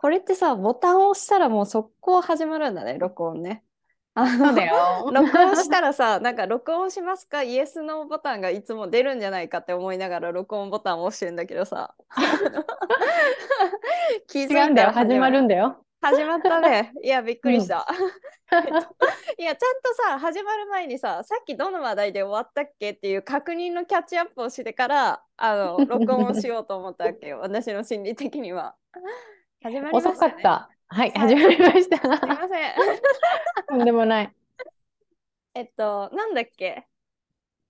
これってさ、ボタンを押したらもう速攻始まるんだね、録音ね。あのそうだよ。録音したらさ、なんか録音しますか？イエスノーボタンがいつも出るんじゃないかって思いながら録音ボタンを押してるんだけどさ。気づいんだよ。始まるんだよ。始まったね。いや、びっくりした。いや、ちゃんとさ、始まる前にさ、さっきどの話題で終わったっけっていう確認のキャッチアップをしてから、あの、録音をしようと思ったわけよ。私の心理的には。始まりました、ね。遅かった。はい、はい始まりましすいまた。せん。とんでもない。えっと、なんだっけ？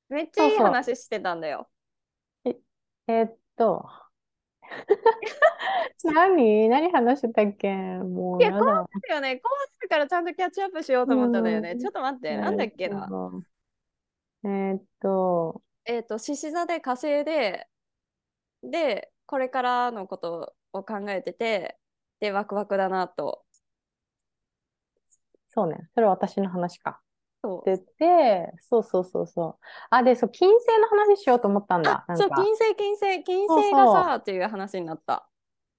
めっちゃいいそうそう話してたんだよ。えーっと。何？何話してたっけ？もういややだ。だよね、こうなるからちゃんとキャッチアップしようと思ったんだよね。うんちょっと待って、なんだっけな？えーっと、えっと、獅子座で火星で、で、これからのことを考えてて、で、ワクワクだなと。そうね。それは私の話か。そう。で、で、そうそうそうそう。あ、で、そう、金星の話しようと思ったんだ。あ、そう。金星、金星、金そう星がそうさ、っていう話になった。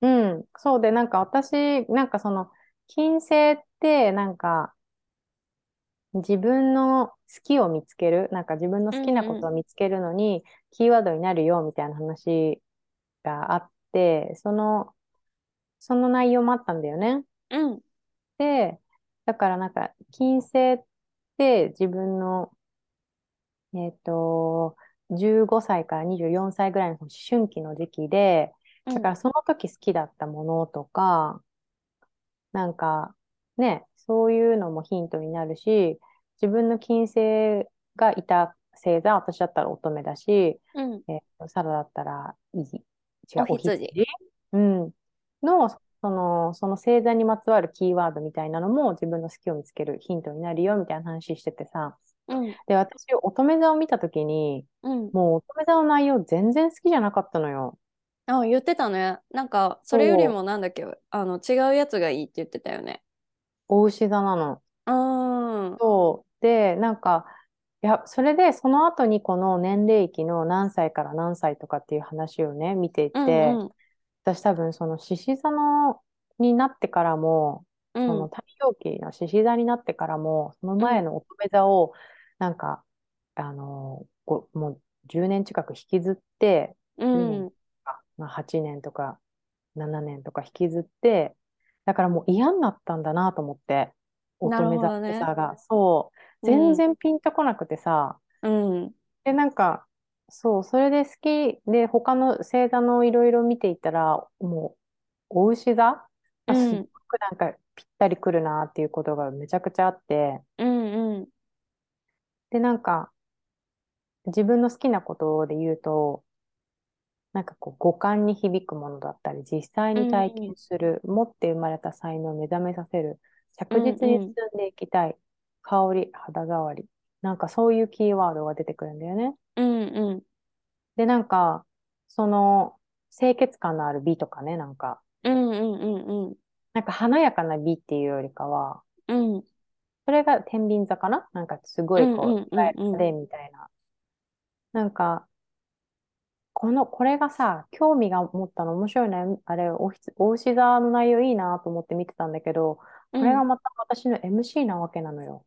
うん、そうで、なんか私、なんかその、金星って、なんか、自分の好きを見つける、なんか自分の好きなことを見つけるのに、キーワードになるよ、みたいな話があって、その、その内容もあったんだよね。うん。で、だからなんか、金星って自分の、えっと、15歳から24歳ぐらいの思春期の時期で、だからその時好きだったものとか、なんかね、そういうのもヒントになるし、自分の金星がいた星座、私だったら乙女だし、うん。うん。えっと、サラだったらいい、違う、お羊？うん。の、その、その星座にまつわるキーワードみたいなのも自分の好きを見つけるヒントになるよみたいな話しててさ。うん。で、私、乙女座を見たときに、うん。もう乙女座の内容全然好きじゃなかったのよ。あ、言ってたね。なんか、それよりもなんだっけ、あの、違うやつがいいって言ってたよね。お牛座なの。うーん。そう。で、なんか、いや、それで、その後にこの年齢期の何歳から何歳とかっていう話をね、見ていて、うんうん。私多分その獅子座のになってからも、うん。その太陽期の獅子座になってからも、その前の乙女座を、なんか、あの、ごもう10年近く引きずって、うん。あまあ、8年とか7年とか引きずって、だからもう嫌になったんだなと思って、乙女座ってさが、そう、全然ピンとこなくてさ、うん。で、なんか、そう、それで好き。で、他の星座のいろいろ見ていったら、もう、お牛座？うん。がすっごくなんかぴったりくるなっていうことがめちゃくちゃあって、うんうん。で、なんか、自分の好きなことで言うと、なんかこう五感に響くものだったり、実際に体験する、持って生まれた才能を目覚めさせる、着実に進んでいきたい、香り、肌触り、なんかそういうキーワードが出てくるんだよね。うんうん。で、なんか、その、清潔感のある美とかね、なんか、うんうんうんうん。なんか華やかな美っていうよりかは、うん。それが天秤座かな？なんかすごいこうんうんうんうんみたいな。なんか、この、これがさ、興味が持ったの面白いね。あれ、おひつ、お牛座の内容いいなと思って見てたんだけど、これがまた私の MC なわけなのよ。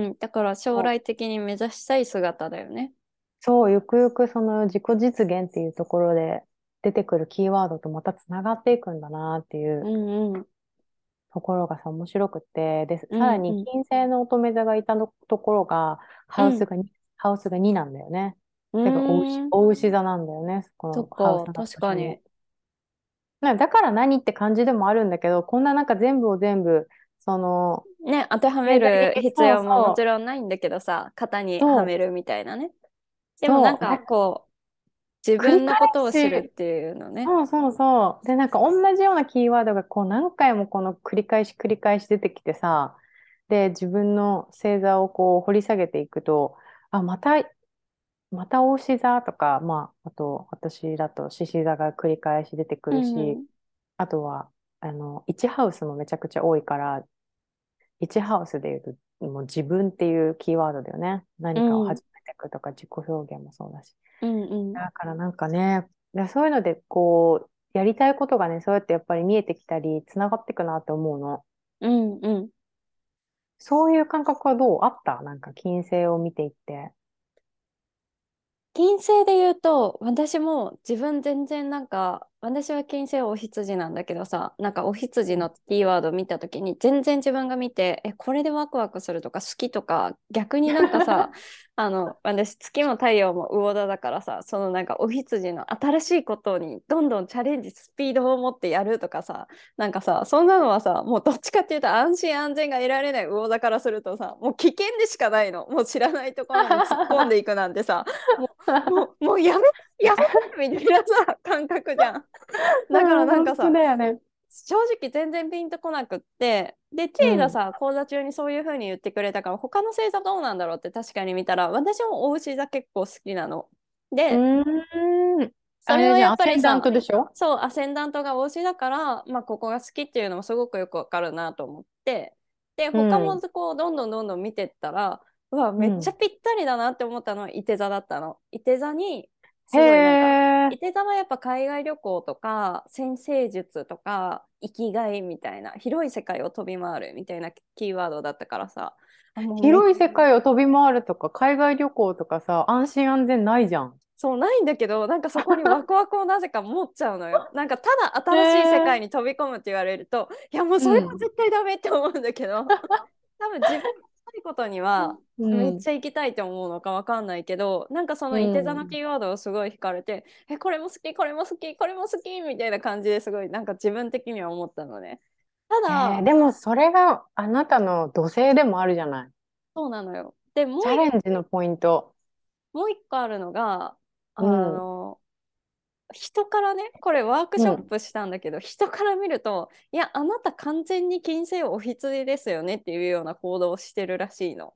うーん。だから将来的に目指したい姿だよね。そう、ゆくゆくその自己実現っていうところで出てくるキーワードとまたつながっていくんだなっていううんうん。ところがさ、面白くて、で、さうんらうんに金星の乙女座がいたのところが、ハウスが2、ハウスが2なんだよね。うだからお牛、ーん。お牛座なんだよね、こそっのハウスか、の確かに。場所に。なだから何って感じでもあるんだけど、こんななんか全部を全部、その、ね、当てはめる必要ももちろんないんだけどさ、型にはめるみたいなね。でもなんかだこう、自分のことを知るっていうのね。そうそうそう。で、なんか同じようなキーワードがこう何回もこの繰り返し繰り返し出てきてさ、で、自分の星座をこう掘り下げていくと、あ、また、また牡牛座とか、まあ、あと私だと獅子座が繰り返し出てくるし、うんあとは、あの、1ハウスもめちゃくちゃ多いから、1ハウスで言うと、もう自分っていうキーワードだよね。何かを始めていくとか、自己表現もそうだし。うんうんだからなんかね、でそういうのでこう、やりたいことがね、そうやってやっぱり見えてきたり、つながってくなって思うの。うんうん。そういう感覚はどうあった？なんか金星を見ていって。金星で言うと私も自分全然なんか私は金星はお羊なんだけどさなんかお羊のキーワード見た時に全然自分が見てえこれでワクワクするとか好きとか逆になんかさ あの私月も太陽も魚座だからさそのなんかお羊の新しいことにどんどんチャレンジスピードを持ってやるとかさなんかさそんなのはさもうどっちかっていうと安心安全が得られない魚座からするとさもう危険でしかないの。もう知らないところに突っ込んでいくなんてさ もうもうもうやめ やめみたいなさ感覚じゃん。だからなんかさね。正直全然ピンとこなくってで T がさ、講座中にそういう風に言ってくれたから他の星座どうなんだろうって確かに見たら私もお牛座結構好きなの。で、うーん。それはやっぱりアセンダンさトでしょ？そうアセンダントがお牛だから、まあ、ここが好きっていうのもすごくよくわかるなと思ってでうん他もこうどんどんどんどん見てったら、うわめっちゃぴったりだなって思ったの。は伊手座だったの。伊手座にすごいなんかへー。伊手座はやっぱ海外旅行とか先生術とか生きがいみたいな広い世界を飛び回るみたいなキーワードだったからさ。広い世界を飛び回るとか、海外旅行とかさ、安心安全ないじゃん。そうないんだけどなんかそこにワクワクをなぜか持っちゃうのよ。なんかただ新しい世界に飛び込むって言われると、いやもうそれは絶対ダメって思うんだけど、多分自分ことにはめっちゃ行きたいと思うのかわかんないけど、なんかそのいて座のキーワードをすごい惹かれて、えこれも好きこれも好きこれも好きみたいな感じですごいなんか自分的には思ったのね。ただ、えーでもそれがあなたの土星でもあるじゃない。そうなのよ。でもうチャレンジのポイント。もう一個あるのがあうん。の、人からねこれワークショップしたんだけど、人から見るといやあなた完全に金星お羊ですよねっていうような行動をしてるらしいの。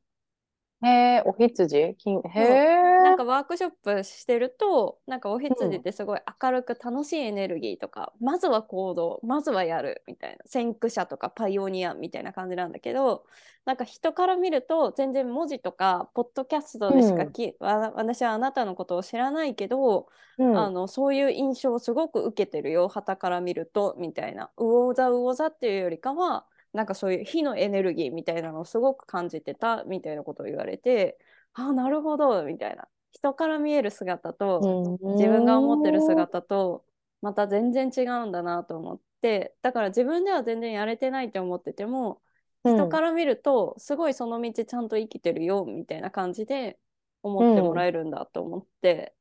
へえ、お羊？金、へえ。なんかワークショップしてるとなんかお羊ってすごい明るく楽しいエネルギーとか、まずは行動まずはやるみたいな。先駆者とかパイオニアみたいな感じなんだけどなんか人から見ると全然文字とかポッドキャストでしかき、わ私はあなたのことを知らないけど、うん。あのそういう印象をすごく受けてるよ。旗から見るとみたいな。魚座魚座っていうよりかはなんかそういう火のエネルギーみたいなのをすごく感じてたみたいなことを言われてああなるほどみたいな。人から見える姿とうん自分が思ってる姿とまた全然違うんだなと思ってだから自分では全然やれてないって思ってても人から見るとすごいその道ちゃんと生きてるよみたいな感じで思ってもらえるんだと思って。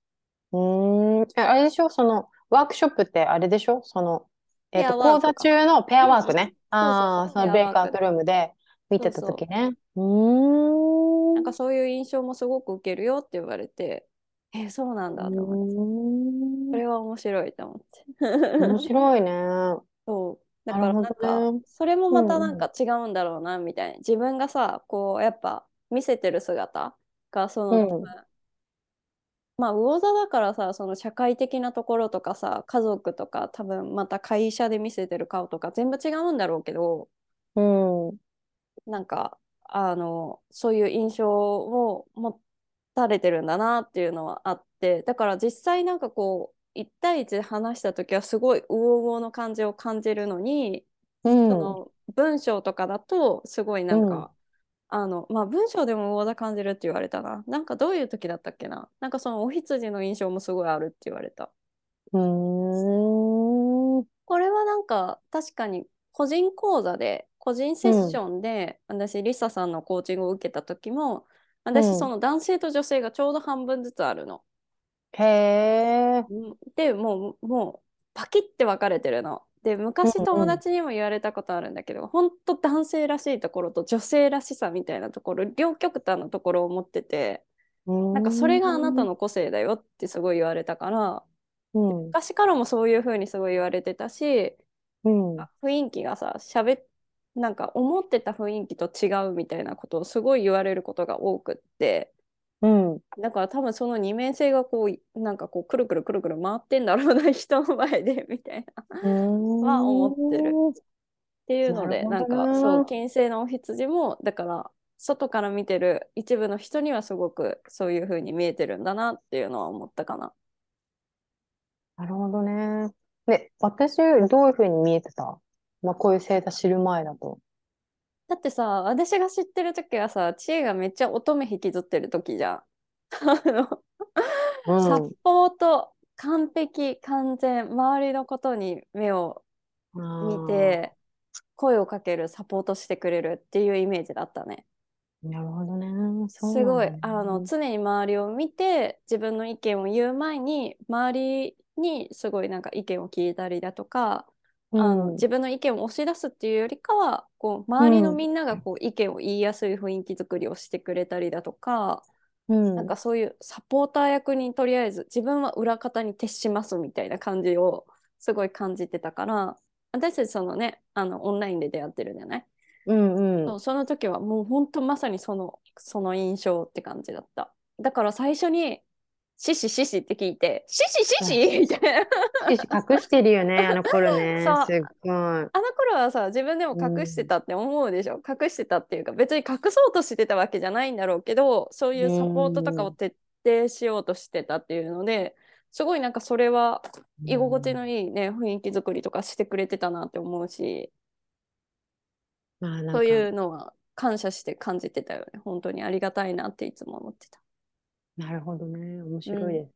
うん、あれでしょ？その、ワークショップってあれでしょ？その、えーク講座中のペアワークね。うんああ、そのベイクアウトルームで見てた時ね。うーん。なんかそういう印象もすごく受けるよって言われて、えそうなんだと思って、それは面白いと思って。面白いね。そう。だからなんかそれもまたなんか違うんだろうな、みたいな。自分がさ、こう、やっぱ見せてる姿が、その、まあ、魚座だからさ、その社会的なところとかさ、家族とか、多分また会社で見せてる顔とか、全部違うんだろうけど、うん。なんかあのそういう印象を持たれてるんだなっていうのはあってだから実際なんかこう1対1で話した時はすごい魚々の感じを感じるのに、うん。その文章とかだとすごいなんか、あのまあ文章でも魚座感じるって言われたななんかどういう時だったっけななんかそのお羊の印象もすごいあるって言われた。うーん。これはなんか確かに個人講座で個人セッションで、私リサさんのコーチングを受けた時も私うんその男性と女性がちょうど半分ずつあるの。へえ。うんでもうもうパキッて分かれてるの。で昔うんうん友達にも言われたことあるんだけど、本当男性らしいところと女性らしさみたいなところ両極端なところを持っててななんかそれがあなたの個性だよってすごい言われたからうん。昔からもそういう風にすごい言われてたしうん。雰囲気がさしゃべなんか思ってた雰囲気と違うみたいなことをすごい言われることが多くってうん。だから多分その二面性がこうなんかこうくるくるくるくる回ってんだろうな人の前でみたいな。っは思ってるていうのでなんかそう金星のお羊もだから外から見てる一部の人にはすごくそういう風に見えてるんだなっていうのは思ったかな。なるほどね。で、私、どういうふうに見えてた？まあ、こういう星座知る前だと。だってさ、私が知ってる時はさ、知恵がめっちゃ乙女引きずってる時じゃん。あの、うんサポート、完璧、完全、周りのことに目を見て、声をかける、サポートしてくれるっていうイメージだったね。なるほどね。そうすごい、なんだねあの、常に周りを見て、自分の意見を言う前に、周りにすごいなんか意見を聞いたりだとか、あのうん。自分の意見を押し出すっていうよりかはこう周りのみんながこう意見を言いやすい雰囲気作りをしてくれたりだとか、うん。なんかそういうサポーター役にとりあえず自分は裏方に徹しますみたいな感じをすごい感じてたから私たちそのねあのオンラインで出会ってるんじゃない、うんうん。そうその時はもう本当まさにそのその印象って感じだった。だから最初に「シシシシ」って聞いて「シシシシ」みたいな。隠してるよね、あの頃ね。そう。すっごい。あの頃はさ自分でも隠してたって思うでしょ、隠してたっていうか別に隠そうとしてたわけじゃないんだろうけどそういうサポートとかを徹底しようとしてたっていうのですごいなんかそれは居心地のいいね雰囲気作りとかしてくれてたなって思うし。まあそういうのは感謝して感じてたよね。本当にありがたいなっていつも思ってた。なるほどね。面白いです。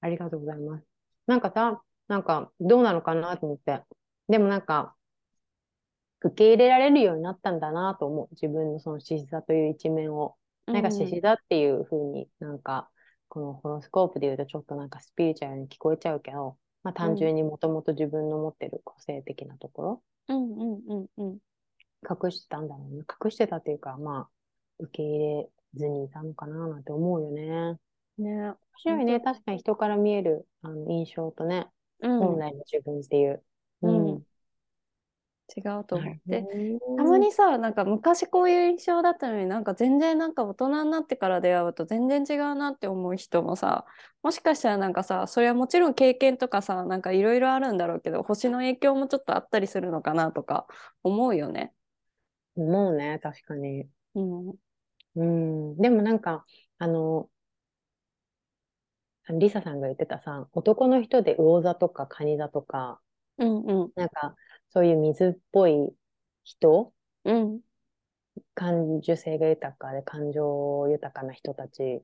ありがとうございます。なんかさ、なんかどうなのかなと思って。でもなんか、受け入れられるようになったんだなと思う。自分のその獅子座という一面を。なんか獅子座っていう風になんか、このホロスコープで言うとちょっとなんかスピリチュアルに聞こえちゃうけど、まあ単純にもともと自分の持ってる個性的なところ、うんうんうんうん隠してたんだろうね。隠してたっていうか、まあ、受け入れずにいたのかななんて思うよね。ね面白いね。確かに人から見えるあの印象とね、うん本来の自分っていう。うん違うと思なってたまにさなんか昔こういう印象だったのになんか全然なんか大人になってから出会うと全然違うなって思う人もさもしかしたらなんかさそれはもちろん経験とかさなんかいろいろあるんだろうけど星の影響もちょっとあったりするのかなとか思うよね。思うね、確かに。うんうん。でもなんか、あの、リサさんが言ってたさ、男の人で魚座とか蟹座とか、うんうん。なんか、そういう水っぽい人、うん。感受性が豊かで感情豊かな人たち、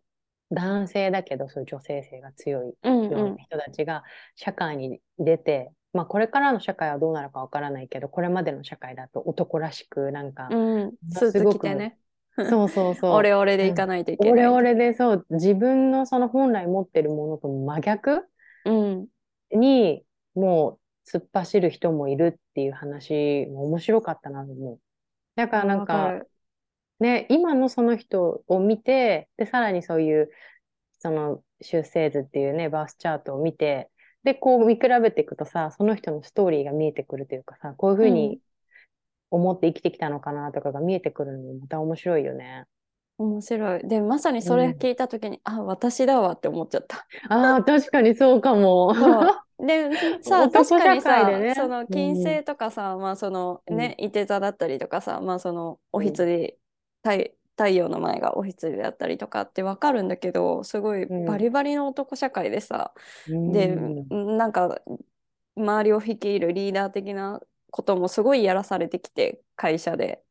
男性だけどそういう女性性が強いうんような人たちが社会に出て、まあこれからの社会はどうなるかわからないけど、これまでの社会だと男らしくなんか、うん。スーツ着てねそうそうそう。オレオレで行かないといけない。オレオレでそう、自分のその本来持ってるものと真逆？うんにもう突っ走る人もいるっていう話も面白かったなと思う。だからなんわか、るね、今のその人を見て、で、さらにそういう、その、出生図っていうね、バースチャートを見て、で、こう見比べていくとさ、その人のストーリーが見えてくるというかさ、こういうふううんに思って生きてきたのかなとかが見えてくるのもまた面白いよね。面白い。でまさにそれ聞いた時に、あ私だわって思っちゃった。ああ、確かにそうかも。で さ男確かにさ、ねその金星とかさ、まあそのね、いて座だったりとかさまあそのお羊、太太陽の前がお羊だったりとかってわかるんだけどすごいうん。バリバリの男社会でさ、うん。でなんか周りを率いるリーダー的なこともすごいやらされてきて会社で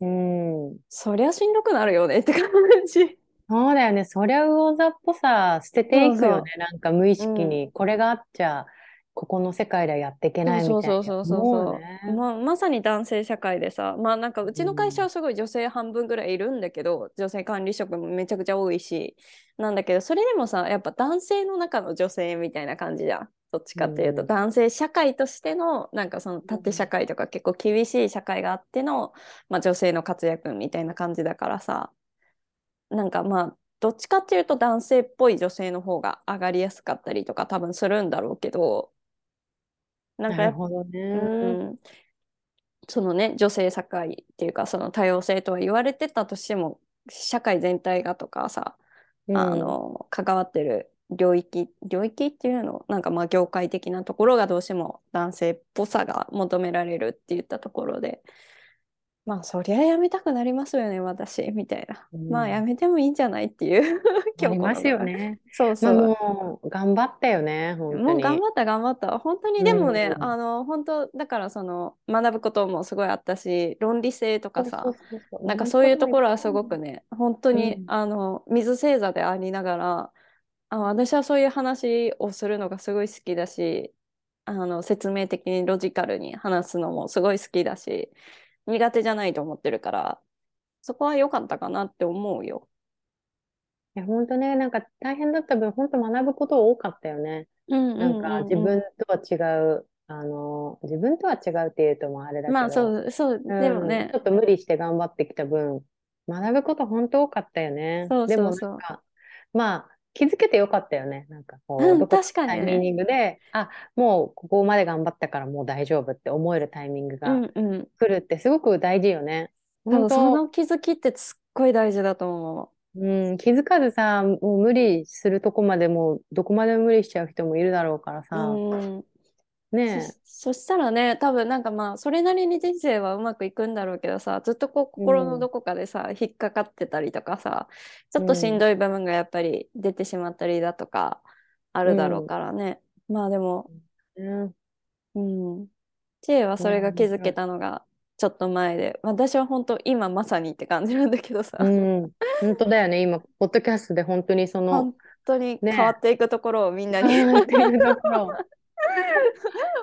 うん。そりゃしんどくなるよねって感じ。そうだよね。そりゃ魚座っぽさ捨てていくよね。なんか無意識に、これがあっちゃ、ここの世界ではやっていけないみたいな。そうそうそうそうそう思うね。まあ、まさに男性社会でさまあなんかうちの会社はすごい女性半分ぐらいいるんだけど、女性管理職もめちゃくちゃ多いしなんだけどそれでもさやっぱ男性の中の女性みたいな感じじゃんどっちかっていうと、うん男性社会としてのなんかその縦社会とか結構厳しい社会があっての、まあ、女性の活躍みたいな感じだからさなんかまあどっちかっていうと男性っぽい女性の方が上がりやすかったりとか多分するんだろうけどなんかやっぱなるほどね。うん、そのね女性社会っていうかその多様性とは言われてたとしても社会全体がとかさ、うん。あの関わってる領域領域っていうのなんかまあ業界的なところがどうしても男性っぽさが求められるって言ったところでまあそりゃやめたくなりますよね私みたいな、うん。まあやめてもいいんじゃないっていう ありますよね。ね。そうそう、まあもう頑張ったよね、本当に。もう頑張った頑張った。本当にでもね、うん。あの本当だからその学ぶこともすごいあったし論理性とかさなんかそういうところはすごくね本当に、うん。あの水星座でありながらあ私はそういう話をするのがすごい好きだしあの説明的にロジカルに話すのもすごい好きだし苦手じゃないと思ってるからそこは良かったかなって思うよ。いや、本当ね、なんか大変だった分、本当学ぶこと多かったよね。なんか自分とは違う、あの、自分とは違うっていうともあれだけど、まあそうそう、うんでもねちょっと無理して頑張ってきた分、学ぶこと本当多かったよね。そうでもそうそうなんか、まあ、気づけてよかったよね。なんかこう、うんどこ確かタイミングで、あ、もうここまで頑張ったからもう大丈夫って思えるタイミングうがんうん来るってすごく大事よね。そう本当、その気づきってすっごい大事だと思うん、気づかずさ、もう無理するとこまでもうどこまでも無理しちゃう人もいるだろうからう。さ、うんねそそしたらね多分なんかまあそれなりに人生はうまくいくんだろうけどさずっとこう心のどこかでさ、引っかかってたりとかさちょっとしんどい部分がやっぱり出てしまったりだとかあるだろうからね、まあでもえ、うん、うん。知恵はそれが気づけたのがちょっと前で。私は本当今まさにって感じなんだけどさ、うん、本当だよね。今、ポッドキャストで本当にその、本当にね。変わっていくところをみんなに、うん。っていうところ。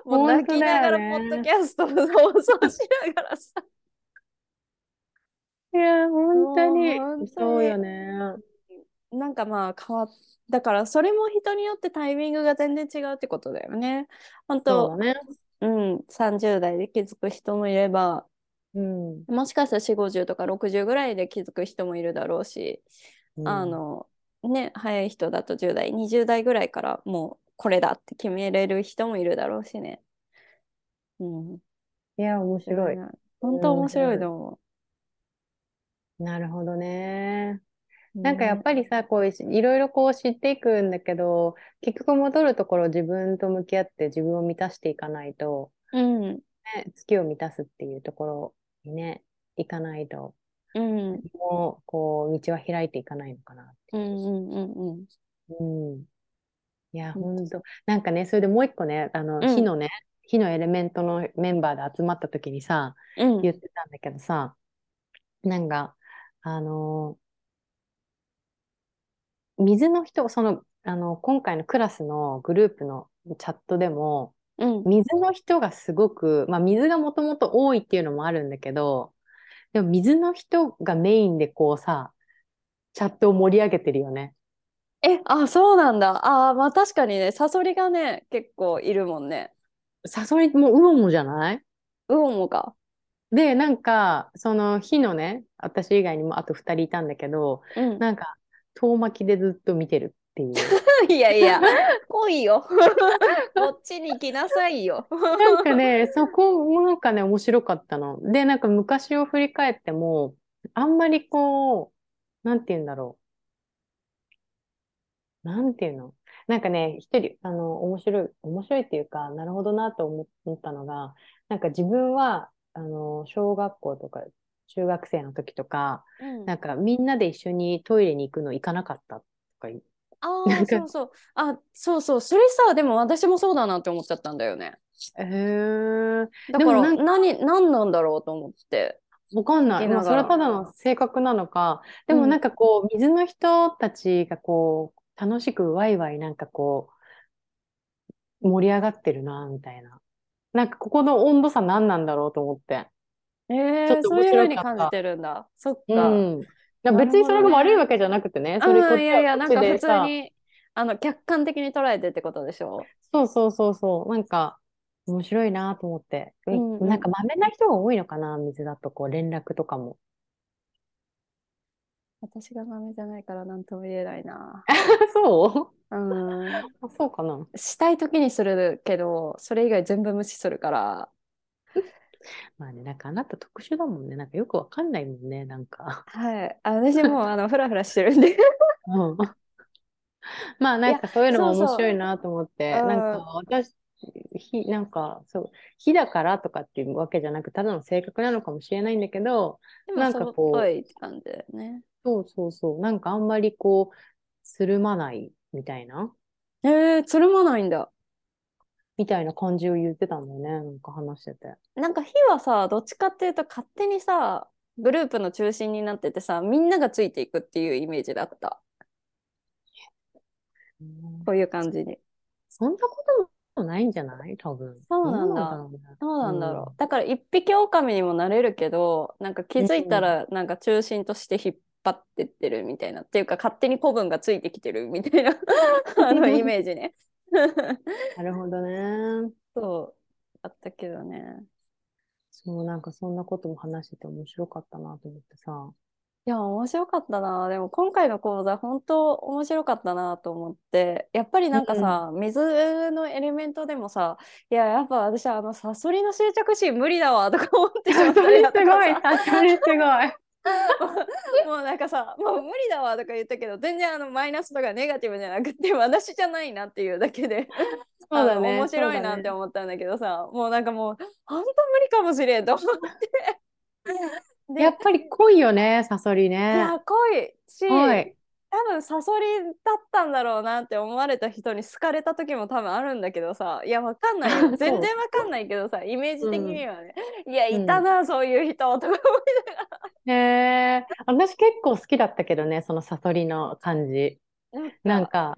もう泣きながらポッドキャストを放送しながらさいや、本当にそうよね。なんかまあ変わっだからそれも人によってタイミングが全然違うってことだよね。本当そうだね。うん、30代で気づく人もいればうん。もしかしたら4 5 0とか60ぐらいで気づく人もいるだろうし、あのね早い人だと10代20代ぐらいからもうこれだって決めれる人もいるだろうしね。うん、いや、面白い。本当面白いと思なるほどね。う。なんかやっぱりさ、こういいろいろこう知っていくんだけど、結局戻るところ自分と向き合って自分を満たしていかないと、うん、ね、月を満たすっていうところにね、行かないと、うん、もうこう道は開いていかないのかなって。うん、うん、うん、うん。いや、うんほんと。なんかね、それでもう一個ね、あの、うん火のね、火のエレメントのメンバーで集まった時にさ、うん、言ってたんだけどさ、なんか、あの水の人、その、あの、今回のクラスのグループのチャットでも、うん、水の人がすごく、まあ、水がもともと多いっていうのもあるんだけど、でも水の人がメインでこうさ、チャットを盛り上げてるよね。え、あ、そうなんだ。あー、まあ確かにね、サソリがね、結構いるもんね。サソリもウオモじゃない？ウオモか。で、なんか、その日のね、私以外にもあと2人いたんだけど、うん。なんか、遠巻きでずっと見てるっていう。いやいや、来いよ。こっちに来なさいよ。なんかね、そこもなんかね、面白かったの。で、なんか昔を振り返っても、あんまりこう、なんて言うんだろう。なんて言うの？なんかね、一人、あの、面白い、面白いっていうか、なるほどなと思思ったのが、なんか自分は、あの、小学校とか、中学生の時とか、うんなんかみんなで一緒にトイレに行くの行かなかったとか。ああ、そうそう。あ、そうそう。それさ、でも私もそうだなって思っちゃったんだよね。へー。だから、何、何なんだろうと思って。わかんない。なそれはただの性格なのか。でもうんなんかこう、水の人たちがこう、楽しくワイワイなんかこう、盛り上がってるな、みたいな。なんかここの温度差何なんだろうと思って。えー、ちょっとそういうふうに感じてるんだ。そっうか。ん。だから別にそれが悪いわけじゃなくてね。それこっうん、ちいやいや、なんか普通に、あの、客観的に捉えてってことでしょ？そうそうそうそう。なんか、面白いなと思って。うんうんなんか、まめな人が多いのかな、水だと、こう、連絡とかも。私が豆じゃないから何とも言えないな。そう？うん。あそうかな。したい時にするけど、それ以外全部無視するから。まあね、なんかあなた特殊だもんね。なんかよくわかんないもんね、なんか。はい。あ私もう、あの、フラフラしてるんで。うんまあなんかそういうのもそうそう面白いなと思って、うんなんか私火、なんか、そう、火だからとかっていうわけじゃなく、ただの性格なのかもしれないんだけど、なんかこう、い感じだよね。そうそうそう、なんかあんまりこう、つるまないみたいな。えー、つるまないんだ。みたいな感じを言ってたんだよね、なんか話してて。なんか火はさ、どっちかっていうと勝手にさ、グループの中心になっててさ、みんながついていくっていうイメージだった。こういう感じに。そんなこともないんじゃない？多分。そうなんだ。そうなんだろう。だから一匹狼にもなれるけど、なんか気づいたらなんか中心として引っ張ってってるみたいな。っていうか勝手に古文がついてきてるみたいな あのイメージね。なるほどね。そう。あったけどね。そう、なんかそんなことも話してて面白かったなと思ってさ。いや、面白かったな。でも今回の講座、本当面白かったなと思って、やっぱりなんかさ、うん、水のエレメントでもさ、いや、やっぱ私、あの、サソリの執着心無理だわとか思ってしまったりとか すごい、サソリすごい。もうなんかさもう無理だわとか言ったけど全然あのマイナスとかネガティブじゃなくて私じゃないなっていうだけで。そうだ、ね、面白いなって思ったんだけどさ、ね、もうなんかもう本当無理かもしれんと思って。やっぱり濃いよねサソリね。いや濃い。し濃い多分サソリだったんだろうなって思われた人に好かれた時も多分あるんだけどさ。いやわかんないよ。全然わかんないけどさイメージ的にはね、うん、いやいたな、うん、そういう人とか思いなが。ら。へえ私結構好きだったけどねそのサソリの感じ。なんか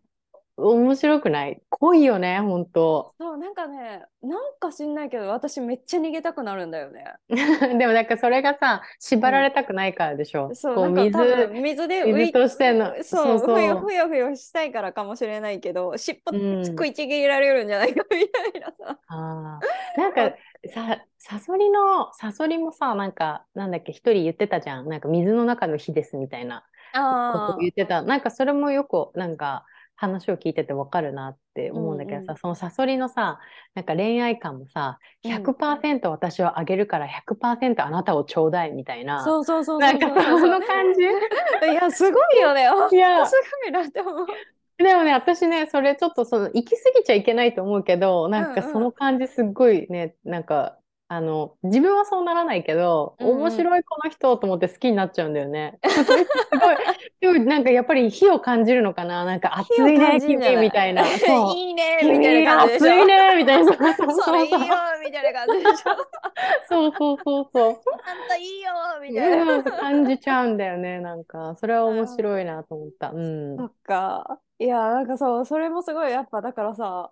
面白くない？濃いよね、本当。そう、なんかね、なんか知んないけど、私めっちゃ逃げたくなるんだよね。でもなんかそれがさ、縛られたくないからでしょ。うん、そう、水水で水としての。そうそうふよふよふよしたいからかもしれないけど、尻尾食いちぎられるんじゃないかみたいなさ。あなんか さ、サソリの、サソリもさ、なんか、なんだっけ、一人言ってたじゃん。なんか水の中の火ですみたいなこと言ってた。なんかそれもよく、なんか、話を聞いててわかるなって思うんだけどさ、うんうん、そのサソリのさなんか恋愛観もさ100%私をあげるから100%あなたをちょうだいみたいな、そうそうそうなんかその感じ？いやすごいよね。いや。すごいなって思う。でもね、私ね、それちょっとその、行き過ぎちゃいけないと思うけど、なんかその感じすっごいね、うんうん、なんかあの、自分はそうならないけど、うんうん、面白いこの人と思って好きになっちゃうんだよね。すごい、でもなんかやっぱり火を感じるのかななんか熱いね、君みたいな。いいね、みたいな感じ熱いね、みたいな。そうそうそう。そいいよ、みたいな感じでしょ。そうそうそうそう。あんたいいよ、みたいな。感じちゃうんだよね、なんか。それは面白いなと思った。うん。そっか。いや、なんかそう、それもすごい、やっぱだからさ、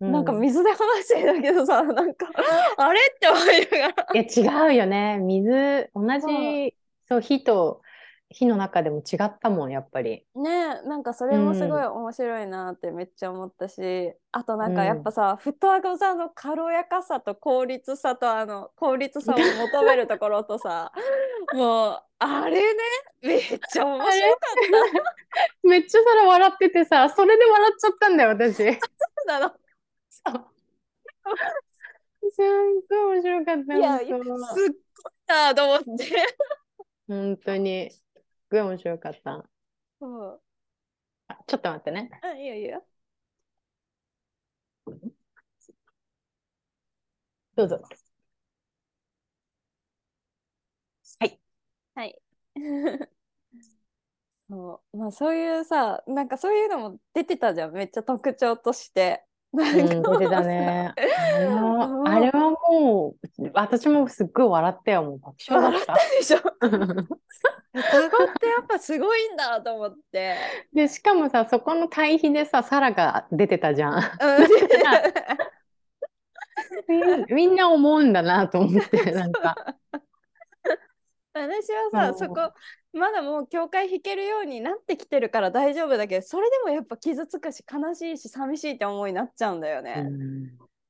なんか水で話してるだけどさ、なんか、あれって思いながら。いや、違うよね。水、同じ、そう、火と、火の中でも違ったもん、やっぱり。ねなんかそれもすごい面白いなってめっちゃ思ったし、うん、あとなんかやっぱさ、フットワークさんの軽やかさと効率さとあの効率さを求めるところとさ もうあれね？めっちゃ面白かった。めっちゃそれ笑っててさそれで笑っちゃったんだよ私。そうなのすっごい面白かった。いや、すっごいなと思って。本当に。すっごい面白かった。うん、ちょっと待ってね。あ、いいよいいよ。どうぞ。はい。はい。そうまあそういうさなんかそういうのも出てたじゃんめっちゃ特徴としてうん、出てたね。あれはもう、私もすっごい笑ったよ、もう爆笑だった。笑ったでしょ 双子ってやっぱすごいんだと思って。で、しかもさ、そこの対比でさ、サラが出てたじゃん。み みんな思うんだなと思って、なんか。私はさ、そこまだもう教会弾けるようになってきてるから大丈夫だけどそれでもやっぱ傷つくし悲しいし寂しいって思いになっちゃうんだよね。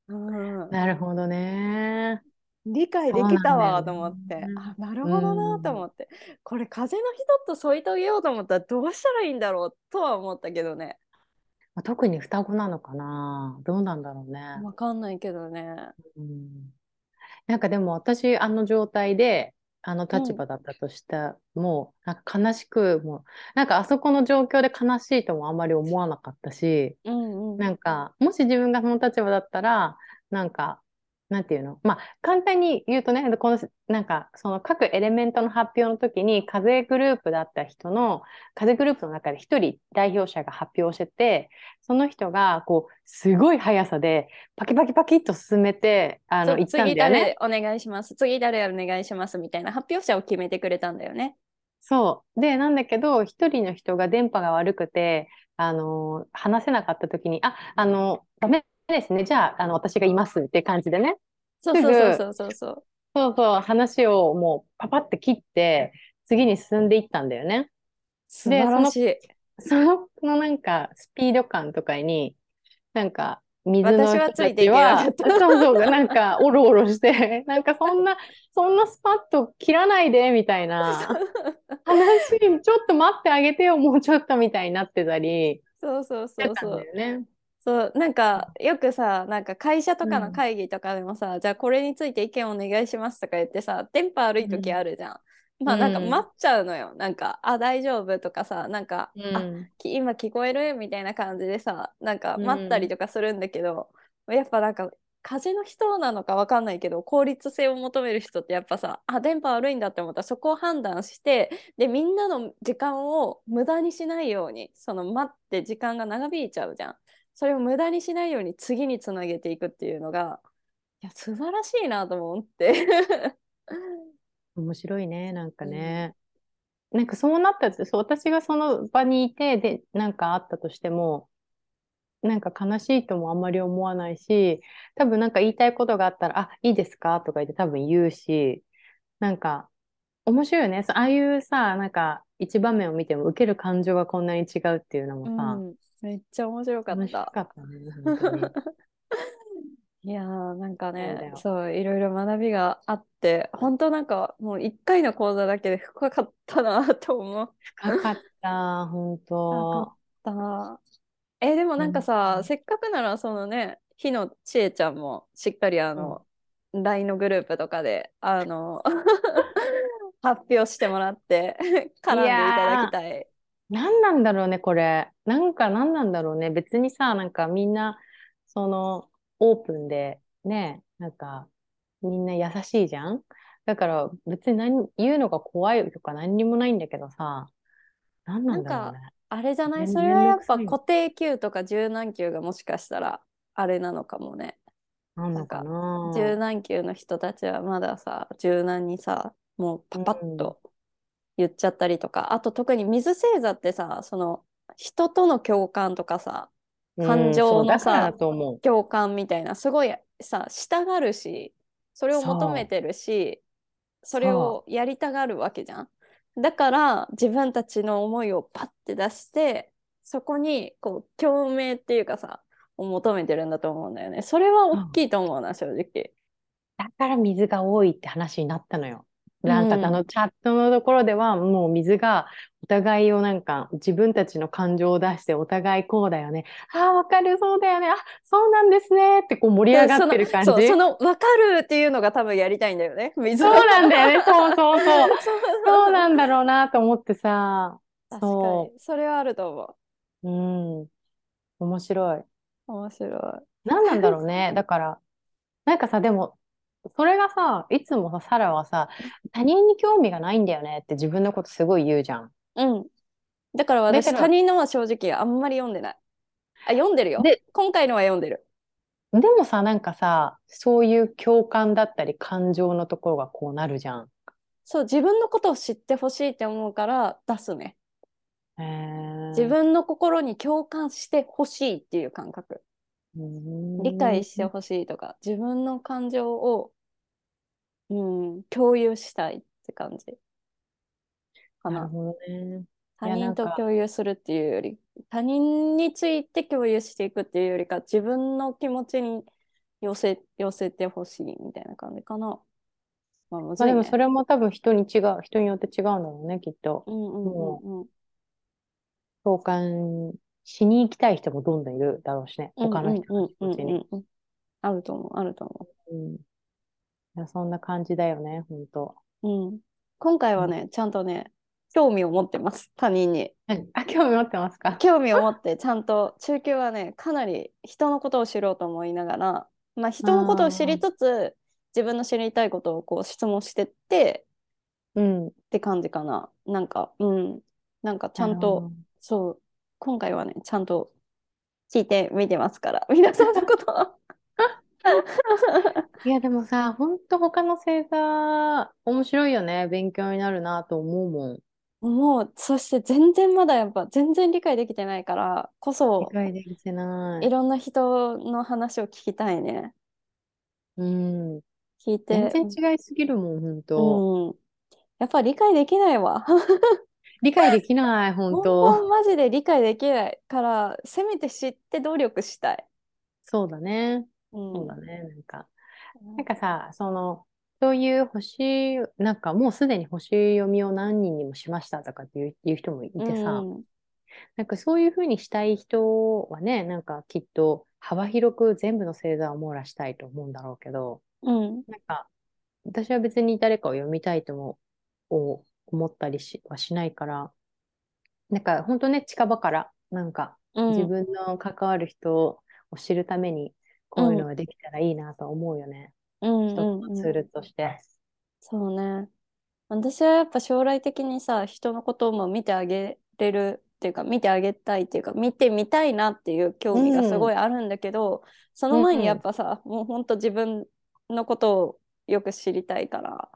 うん、うん、なるほどね。理解できたわと思って、ね、あなるほどなと思って、うん、これ風の人と添い遂げようと思ったらどうしたらいいんだろうとは思ったけどね。特に双子なのかなどうなんだろうね。わかんないけどね。うん、なんかでも私あの状態であの立場だったとしても、なんか悲しく、もう、なんかあそこの状況で悲しいともあんまり思わなかったし、うんうん。なんか、もし自分がその立場だったら、なんか、なんていうの？まあ、簡単に言うとね、この、なんか、その各エレメントの発表の時に、風グループだった人の、風グループの中で一人代表者が発表してて、その人が、こう、すごい速さで、パキパキパキっと進めて、あの、そう言ったん次だよね。誰お願いします？次誰お願いしますみたいな発表者を決めてくれたんだよね。そう。で、なんだけど、一人の人が電波が悪くて、あの、話せなかった時に、あ、あの、ダメですね。じゃあ、あの、私がいますって感じでね。そうそうそうそうそうそう。そう話をもうパパって切って、次に進んでいったんだよね。素晴らしい。その、のなんか、スピード感とかに、なんか、水の人たちは、かったそうそう、なんか、おろおろして、なんかそんな、そんなスパッと切らないで、みたいな。話、ちょっと待ってあげてよ、もうちょっとみたいになってたり、そうそうそうそうやったんだ。よね。そうなんかよくさなんか会社とかうんの会議とかでもさ、じゃあこれについて意見お願いしますとか言ってさ電波悪い時あるじゃん。まあなんかうん待っちゃうのよ。なんかあ大丈夫とかさなんか、あ今聞こえるみたいな感じでさなんかうん待ったりとかするんだけど、やっぱなんか風の人なのかわかんないけど効率性を求める人ってやっぱさあ電波悪いんだって思ったらそこを判断してでみんなの時間を無駄にしないようにその待って時間が長引いちゃうじゃん。それを無駄にしないように次につなげていくっていうのがいや素晴らしいなと思って。面白いね、なんかね。なんかそうなったって、そう、私がその場にいて、で、なんかあったとしても、なんか悲しいともあんまり思わないし、多分なんか言いたいことがあったら、あ、いいですか？とか言って多分言うし、なんか面白いよね。ああいうさ、なんか一場面を見ても受ける感情がこんなに違うっていうのもさ、うん、めっちゃ面白かっ楽しかた。ったね。いやーなんかねよそういろいろ学びがあって本当なんかもう1回の講座だけで深かったなと思う。深かった、本当。だえでもなんかさ、せっかくならそのね日のちえちゃんもしっかりあの、LINE のグループとかであの 発表してもらって絡んでいただきたい。何なんだろうね、これ。なんか何なんだろうね。別にさ、なんかみんな、その、オープンで、ね、なんか、みんな優しいじゃん？だから別に何言うのが怖いとか何にもないんだけどさ、何なんだろうね。あれじゃない？それはやっぱ固定給とか柔軟給がもしかしたらあれなのかもね。なんのかな柔軟球の人たちはまださ柔軟にさもうパパッと言っちゃったりとか、あと特に水星座ってさその人との共感とかさ感情のさ。共感みたいなすごいさしたがるしそれを求めてるしそれをやりたがるわけじゃん。だから自分たちの思いをパッて出してそこにこう共鳴っていうかさを求めてるんだと思うんだよね。それは大きいと思うな、正直。だから水が多いって話になったのよ。うんなんかあのチャットのところではもう水がお互いをなんか自分たちの感情を出してお互いこうだよね。ああ、わかる、そうだよね。あ、そうなんですねってこう盛り上がってる感じ。そうその分かるっていうのが多分やりたいんだよね。水そうなんだよね。そうそうそう。そうなんだろうなと思ってさ。確かそに。それはあると思う。うん。面白い。う。面白い。何なんだろうね。だから、なんかさ、でも、それがさ、いつもさ、サラはさ、他人に興味がないんだよねって自分のことすごい言うじゃん。うん。だから私、だけど他人のは正直あんまり読んでない。あ、読んでるよ。で今回のは読んでる。でもさ、なんかさ、そういう共感だったり感情のところがこうなるじゃん。そう、自分のことを知ってほしいって思うから出すね。へー自分の心に共感してほしいっていう感覚。理解してほしいとか、自分の感情を、うん、共有したいって感じかな。なるほどね。他人と共有するっていうより、他人について共有していくっていうよりか、自分の気持ちに寄せ、寄せてほしいみたいな感じかな。まあ、む。まあでもそれも多分人に違う、人によって違うんだろうね、きっと。うんうんうんうん。共感しに行きたい人もどんどんいるだろうしね、他の人の気うんうん持ちに。うんうん。あると思う、あると思うんいやそんな感じだよね、ほんと。う。うん。今回はね、ちゃんとね、興味を持ってます、他人に。何？あ、興味持ってますか？興味を持って、ちゃんと中級はね、かなり人のことを知ろうと思いながら、まあ、人のことを知りつつ、自分の知りたいことをこう質問してってうん。って感じかな。なんか、うん。なんかちゃんとそう、今回はね、ちゃんと聞いてみてますから、皆さんのことを。いや、でもさ、ほんと他の星座、面白いよね。勉強になるなと思うもん。もう、そして全然まだやっぱ全然理解できてないからこ理そ、解できてないい。ろんな人の話を聞きたいね。うん。聞いて、全然違いすぎるもん、ほんと。うん。やっぱ理解できないわ。理解できない、ほん本と。当マジで理解できないから、せめて知って努力したい。そうだね。うん。そうだね。なんか、なんかさ、その、そういう星、なんかもうすでに星読みを何人にもしましたとかっていう、いう人もいてさ、うんなんかそういうふうにしたい人はね、なんかきっと幅広く全部の星座を網羅したいと思うんだろうけど、うん。なんか私は別に誰かを読みたいともを思ったりしはしないから、なんか本当ね、近場からなんかうん。自分の関わる人を知るためにこういうのができたらいいなと思うよね。うん一つのツールとして。そうね。私はやっぱ将来的にさ、人のことも見てあげれるっていうか、見てあげたいっていうか、見てみたいなっていう興味がすごいあるんだけど、その前にやっぱさ、もうほんと自分のことをよく知りたいから、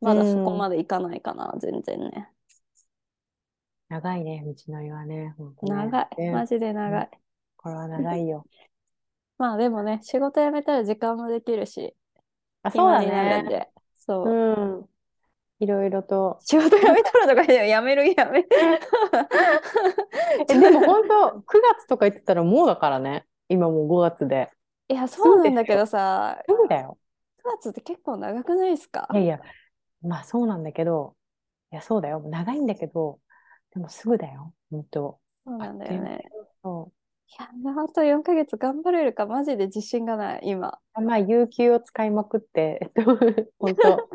まだそこまでいかないかな、全然ね。長いね、道のりはね。ね長い。ねマジで長い。これは長いよ。まあでもね、仕事辞めたら時間もできるし、あ、そうだんね。で。そう。うん。いろいろと。仕事辞めたらとか言うやめるやめる。え、でも本当、9月とか言ってたらもうだからね。今もう5月で。いや、そうなんだけどさ、すぐだよ。9月って結構長くないですか？いやいや、まあそうなんだけど、いや、そうだよ。長いんだけど、でもすぐだよ。本当。そうなんだよね。そいや、あと4ヶ月頑張れるかマジで自信がない、今。う。まあ、有給を使いまくって、えっと、本当、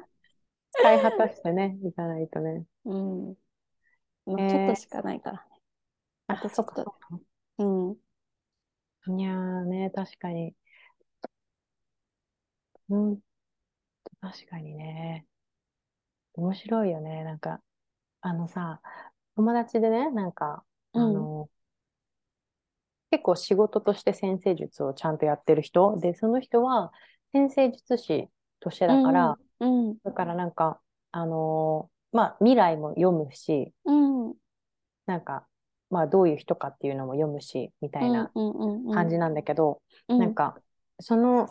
使い果たしてね、いかないとね。うん。まあ、えーちょっとしかないからね。あ、とちょっとそっかそっか。うん。いやーね、確かに。うん、確かにね。面白いよね。なんか、あのさ、友達でね、なんか、あうんの、結構仕事として先生術をちゃんとやってる人で、その人は先生術師としてだから、うん。だからなんか、あのーまあ、未来も読むし、うん。うん。なんか、まあ、どういう人かっていうのも読むし、みたいなうんうんうん感じなんだけど、うんなんか、その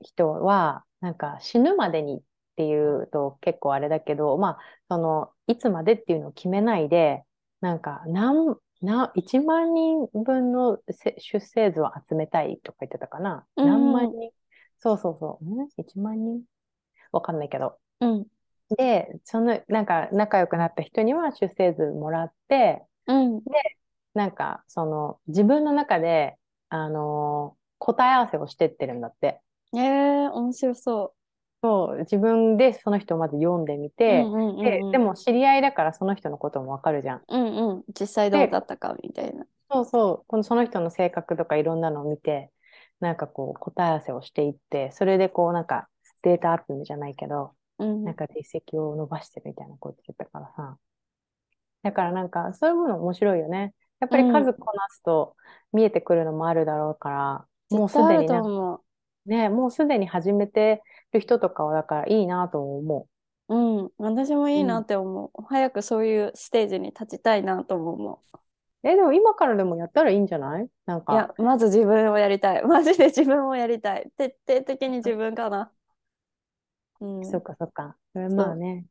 人は、なんか死ぬまでにっていうと結構あれだけど、まあ、その、いつまでっていうのを決めないで、なんか、何、な、1万人分のせ出生図を集めたいとか言ってたかな？うん何万人？そうそうそう。ん ?1 万人？わかんないけど。うん。で、その、なんか、仲良くなった人には出生図もらって、うん。なんか、その、自分の中で、あのー答え合わせをしてってるんだって。えー、面白そそう、自分でその人をまず読んでみう。て、うんうんうんで、うんでも知り合いだからその人のこともわかるじゃん。うんうん。実際どうだったかみたいな。そうそう、このその人の性格とかいろんなのを見て、なんかこう答え合わせをしていって、それでこうなんかデータ集めじゃないけど、うんなんか実績を伸ばしてるみたいなこと言ってたからさ。だからなんかそういうもの面白いよね。やっぱり数こなすと見えてくるのもあるだろうから、もうす絶対あるでになんかね、もうすでに始めてる人とかはだからいいなと思う。う。うん。私もいいなって思う。早くそういうステージに立ちたいなとも思う。え、でも今からでもやったらいいんじゃない？なんか、いや、まず自分をやりたい。マジで自分をやりたい。徹底的に自分かな。うん。そっかそっか。それまあね。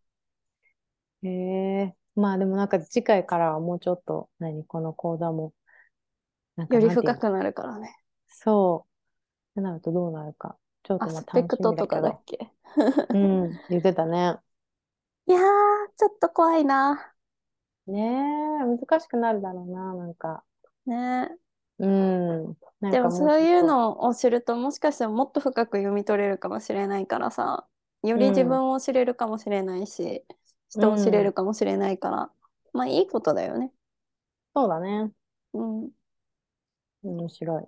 へえまあでもなんか次回からはもうちょっと、何、この講座も、より深くなるからね。そう。ってなるとどうなるか。ちょっとアまあスペクトとかだ楽っけ？うん、言ってたね。いやー、ちょっと怖いな。ねえ、難しくなるだろうな、なんか。ねうん。でかもそういうのを知るともしかしたらもっと深く読み取れるかもしれないからさ、より自分を知れるかもしれないし、人を知れるかもしれないから、まあいいことだよね。そうだね。うん。面白い。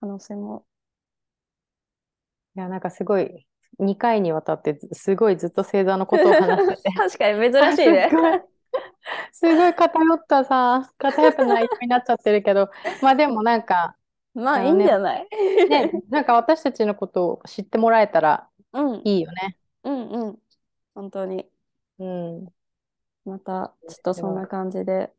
い可能性も。や、なんかすごい、2回にわたってずすごいずっと星座のことを話してて。確かに珍しいねす。ごい、すごい偏ったさ、偏った内容になっちゃってるけど、まあでもなんか、まあいいんじゃない？ね、なんか私たちのことを知ってもらえたらうん。いいよね。うんうん。本当に。うん。また、ちょっとそんな感じで、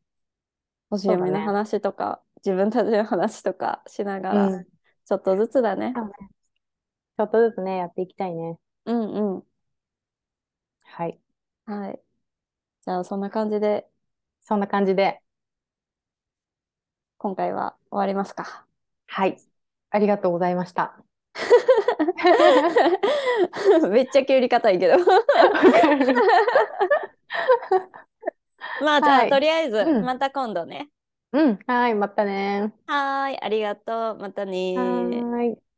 星そうだね読みの話とか、自分たちの話とかしながら、うん。ちょっとずつだね。ちょっとずつね、やっていきたいね。うんうん。はい。はい。じゃあ、そんな感じで、そんな感じで、今回は終わりますか。はい。ありがとうございました。めっちゃ急に硬いけど。まあ、じゃあ、はいとりあえず、うんまた今度ね。うん。はい。またね。はーい、ありがとう。またねはー。ーい。